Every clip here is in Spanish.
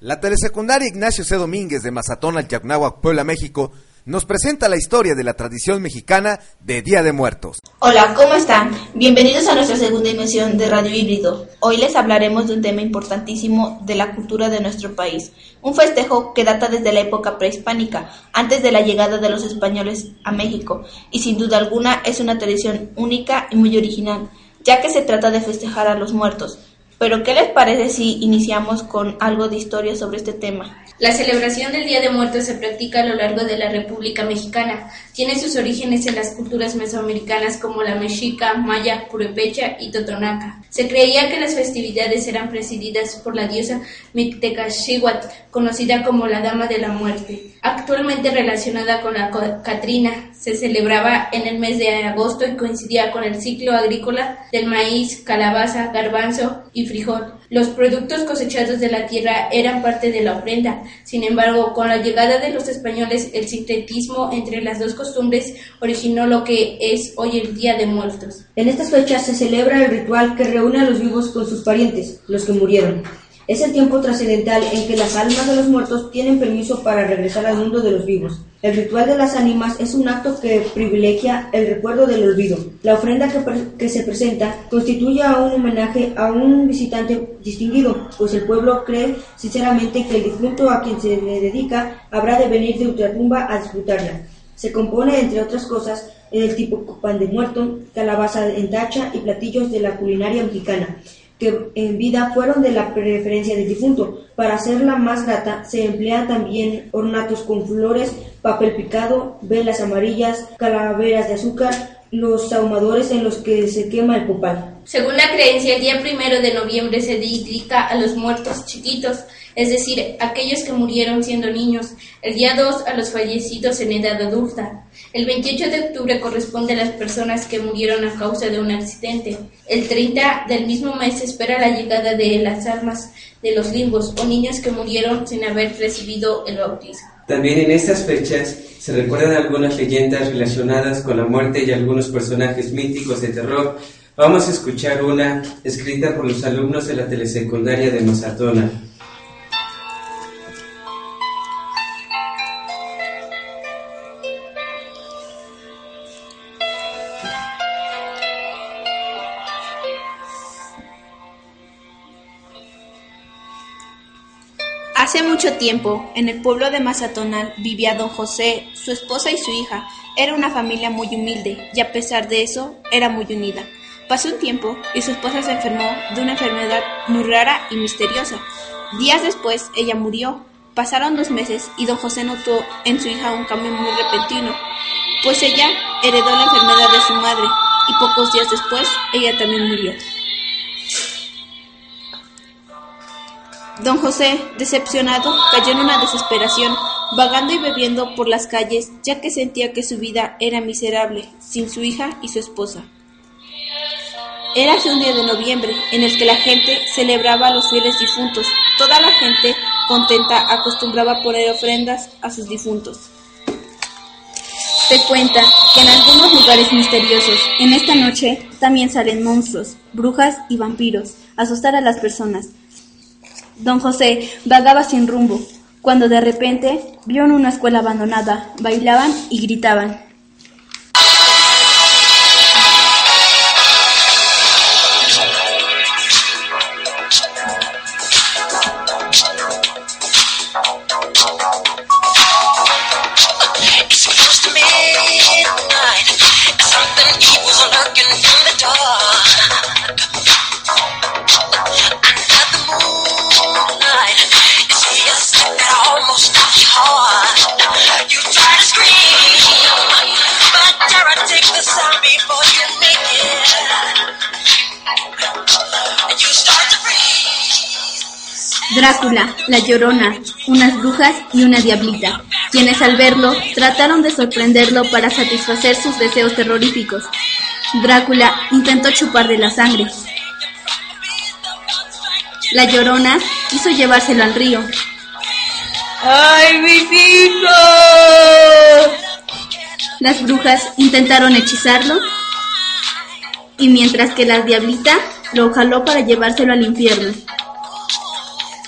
La telesecundaria Ignacio C. Domínguez de Mazatón, Alchacnáhuac, Puebla, México, nos presenta la historia de la tradición mexicana de Día de Muertos. Hola, ¿cómo están? Bienvenidos a nuestra segunda emisión de Radio Híbrido. Hoy les hablaremos de un tema importantísimo de la cultura de nuestro país, un festejo que data desde la época prehispánica, antes de la llegada de los españoles a México, y sin duda alguna es una tradición única y muy original, ya que se trata de festejar a los muertos. Pero ¿qué les parece si iniciamos con algo de historia sobre este tema? La celebración del Día de Muertos se practica a lo largo de la República Mexicana. Tiene sus orígenes en las culturas mesoamericanas como la mexica, maya, purepecha y totonaca. Se creía que las festividades eran presididas por la diosa Mictecaxihuatl, conocida como la Dama de la Muerte. Actualmente relacionada con la Catrina, se celebraba en el mes de agosto y coincidía con el ciclo agrícola del maíz, calabaza, garbanzo y frijol. Los productos cosechados de la tierra eran parte de la ofrenda. Sin embargo, con la llegada de los españoles, el sincretismo entre las dos costumbres originó lo que es hoy el Día de Muertos. En estas fechas se celebra el ritual que reúne a los vivos con sus parientes, los que murieron. Es el tiempo trascendental en que las almas de los muertos tienen permiso para regresar al mundo de los vivos. El ritual de las ánimas es un acto que privilegia el recuerdo del olvido. La ofrenda que, se presenta constituye un homenaje a un visitante distinguido, pues el pueblo cree sinceramente que el difunto a quien se le dedica habrá de venir de ultratumba a disfrutarla. Se compone, entre otras cosas, del tipo pan de muerto, calabaza en tacha y platillos de la culinaria mexicana que en vida fueron de la preferencia del difunto. Para hacerla más grata se emplean también ornatos con flores, papel picado, velas amarillas, calaveras de azúcar, los ahumadores en los que se quema el copal. Según la creencia, el día primero de noviembre se dedica a los muertos chiquitos, es decir, aquellos que murieron siendo niños. El día 2 a los fallecidos en edad adulta. El 28 de octubre corresponde a las personas que murieron a causa de un accidente. El 30 del mismo mes se espera la llegada de las almas de los limbos o niños que murieron sin haber recibido el bautismo. También en estas fechas se recuerdan algunas leyendas relacionadas con la muerte y algunos personajes míticos de terror. Vamos a escuchar una escrita por los alumnos de la telesecundaria de Mazatona. Hace mucho tiempo, en el pueblo de Mazatonal vivía don José, su esposa y su hija. Era una familia muy humilde y a pesar de eso era muy unida. Pasó un tiempo y su esposa se enfermó de una enfermedad muy rara y misteriosa. Días después ella murió. Pasaron dos meses y don José notó en su hija un cambio muy repentino, pues ella heredó la enfermedad de su madre y pocos días después ella también murió. Don José, decepcionado, cayó en una desesperación, vagando y bebiendo por las calles, ya que sentía que su vida era miserable, sin su hija y su esposa. Era un día de noviembre en el que la gente celebraba a los fieles difuntos. Toda la gente contenta acostumbraba poner ofrendas a sus difuntos. Se cuenta que en algunos lugares misteriosos, en esta noche, también salen monstruos, brujas y vampiros, a asustar a las personas. Don José vagaba sin rumbo, cuando de repente vio en una escuela abandonada, bailaban y gritaban. Drácula, la Llorona, unas brujas y una diablita, quienes al verlo trataron de sorprenderlo para satisfacer sus deseos terroríficos. Drácula intentó chuparle la sangre. La Llorona quiso llevárselo al río. ¡Ay, mis hijos! Las brujas intentaron hechizarlo y mientras que la diablita lo jaló para llevárselo al infierno.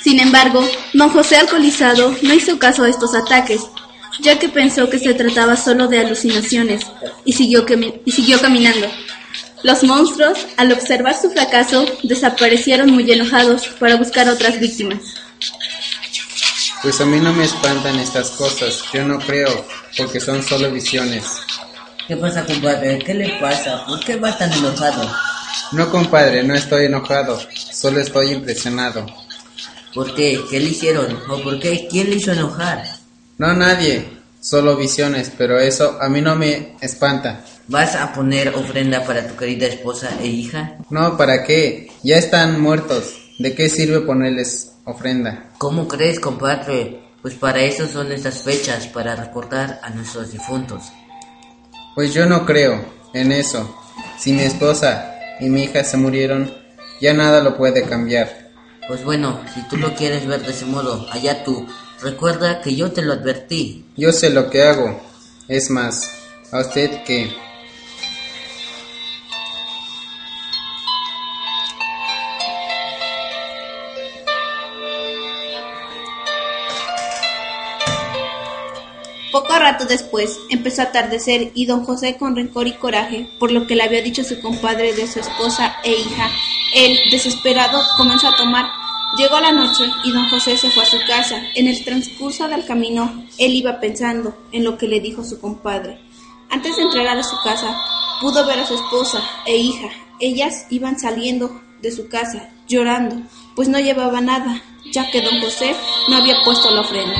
Sin embargo, don José alcoholizado no hizo caso a estos ataques, ya que pensó que se trataba solo de alucinaciones, y siguió, y siguió caminando. Los monstruos, al observar su fracaso, desaparecieron muy enojados para buscar otras víctimas. Pues a mí no me espantan estas cosas, yo no creo, porque son solo visiones. ¿Qué pasa, compadre? ¿Qué le pasa? ¿Por qué va tan enojado? No, compadre, no estoy enojado, solo estoy impresionado. ¿Por qué? ¿Qué le hicieron? ¿O por qué? ¿Quién le hizo enojar? No, nadie, solo visiones, pero eso a mí no me espanta. ¿Vas a poner ofrenda para tu querida esposa e hija? No, ¿para qué? Ya están muertos. ¿De qué sirve ponerles ofrenda? ¿Cómo crees, compadre? Pues para eso son estas fechas, para recordar a nuestros difuntos. Pues yo no creo en eso. Si mi esposa y mi hija se murieron, ya nada lo puede cambiar. Pues bueno, si tú lo quieres ver de ese modo, allá tú. Recuerda que yo te lo advertí. Yo sé lo que hago. Es más, a usted que Poco rato después empezó a atardecer y don José con rencor y coraje por lo que le había dicho su compadre de su esposa e hija, él, desesperado, comenzó a tomar. Llegó la noche y don José se fue a su casa. En el transcurso del camino, él iba pensando en lo que le dijo su compadre. Antes de entrar a su casa, pudo ver a su esposa e hija. Ellas iban saliendo de su casa, llorando, pues no llevaba nada, ya que don José no había puesto la ofrenda.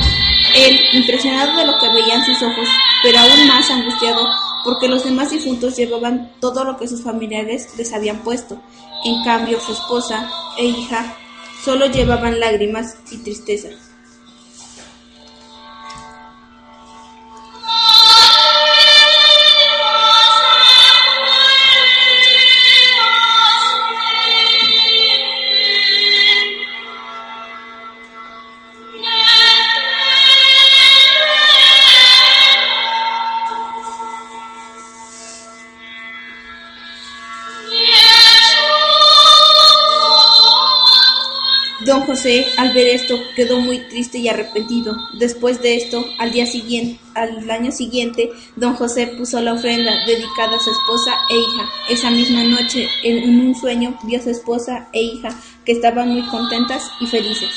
Él, impresionado de lo que veían sus ojos, pero aún más angustiado porque los demás difuntos llevaban todo lo que sus familiares les habían puesto. En cambio, su esposa e hija solo llevaban lágrimas y tristeza. Don José, al ver esto, quedó muy triste y arrepentido. Después de esto, al día siguiente, al año siguiente, don José puso la ofrenda dedicada a su esposa e hija. Esa misma noche, en un sueño, vio a su esposa e hija que estaban muy contentas y felices.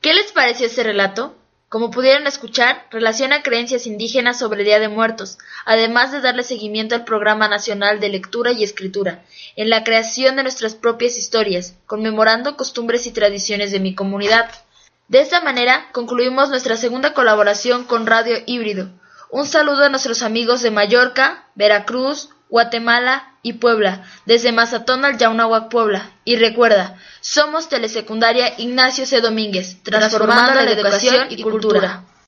¿Qué les pareció ese relato? Como pudieron escuchar, relaciona creencias indígenas sobre Día de Muertos, además de darle seguimiento al Programa Nacional de Lectura y Escritura, en la creación de nuestras propias historias, conmemorando costumbres y tradiciones de mi comunidad. De esta manera concluimos nuestra segunda colaboración con Radio Híbrido. Un saludo a nuestros amigos de Mallorca, Veracruz, Guatemala y Puebla, desde Mazatón al Yaunahuac, Puebla. Y recuerda, somos Telesecundaria Ignacio C. Domínguez, transformando la educación y cultura.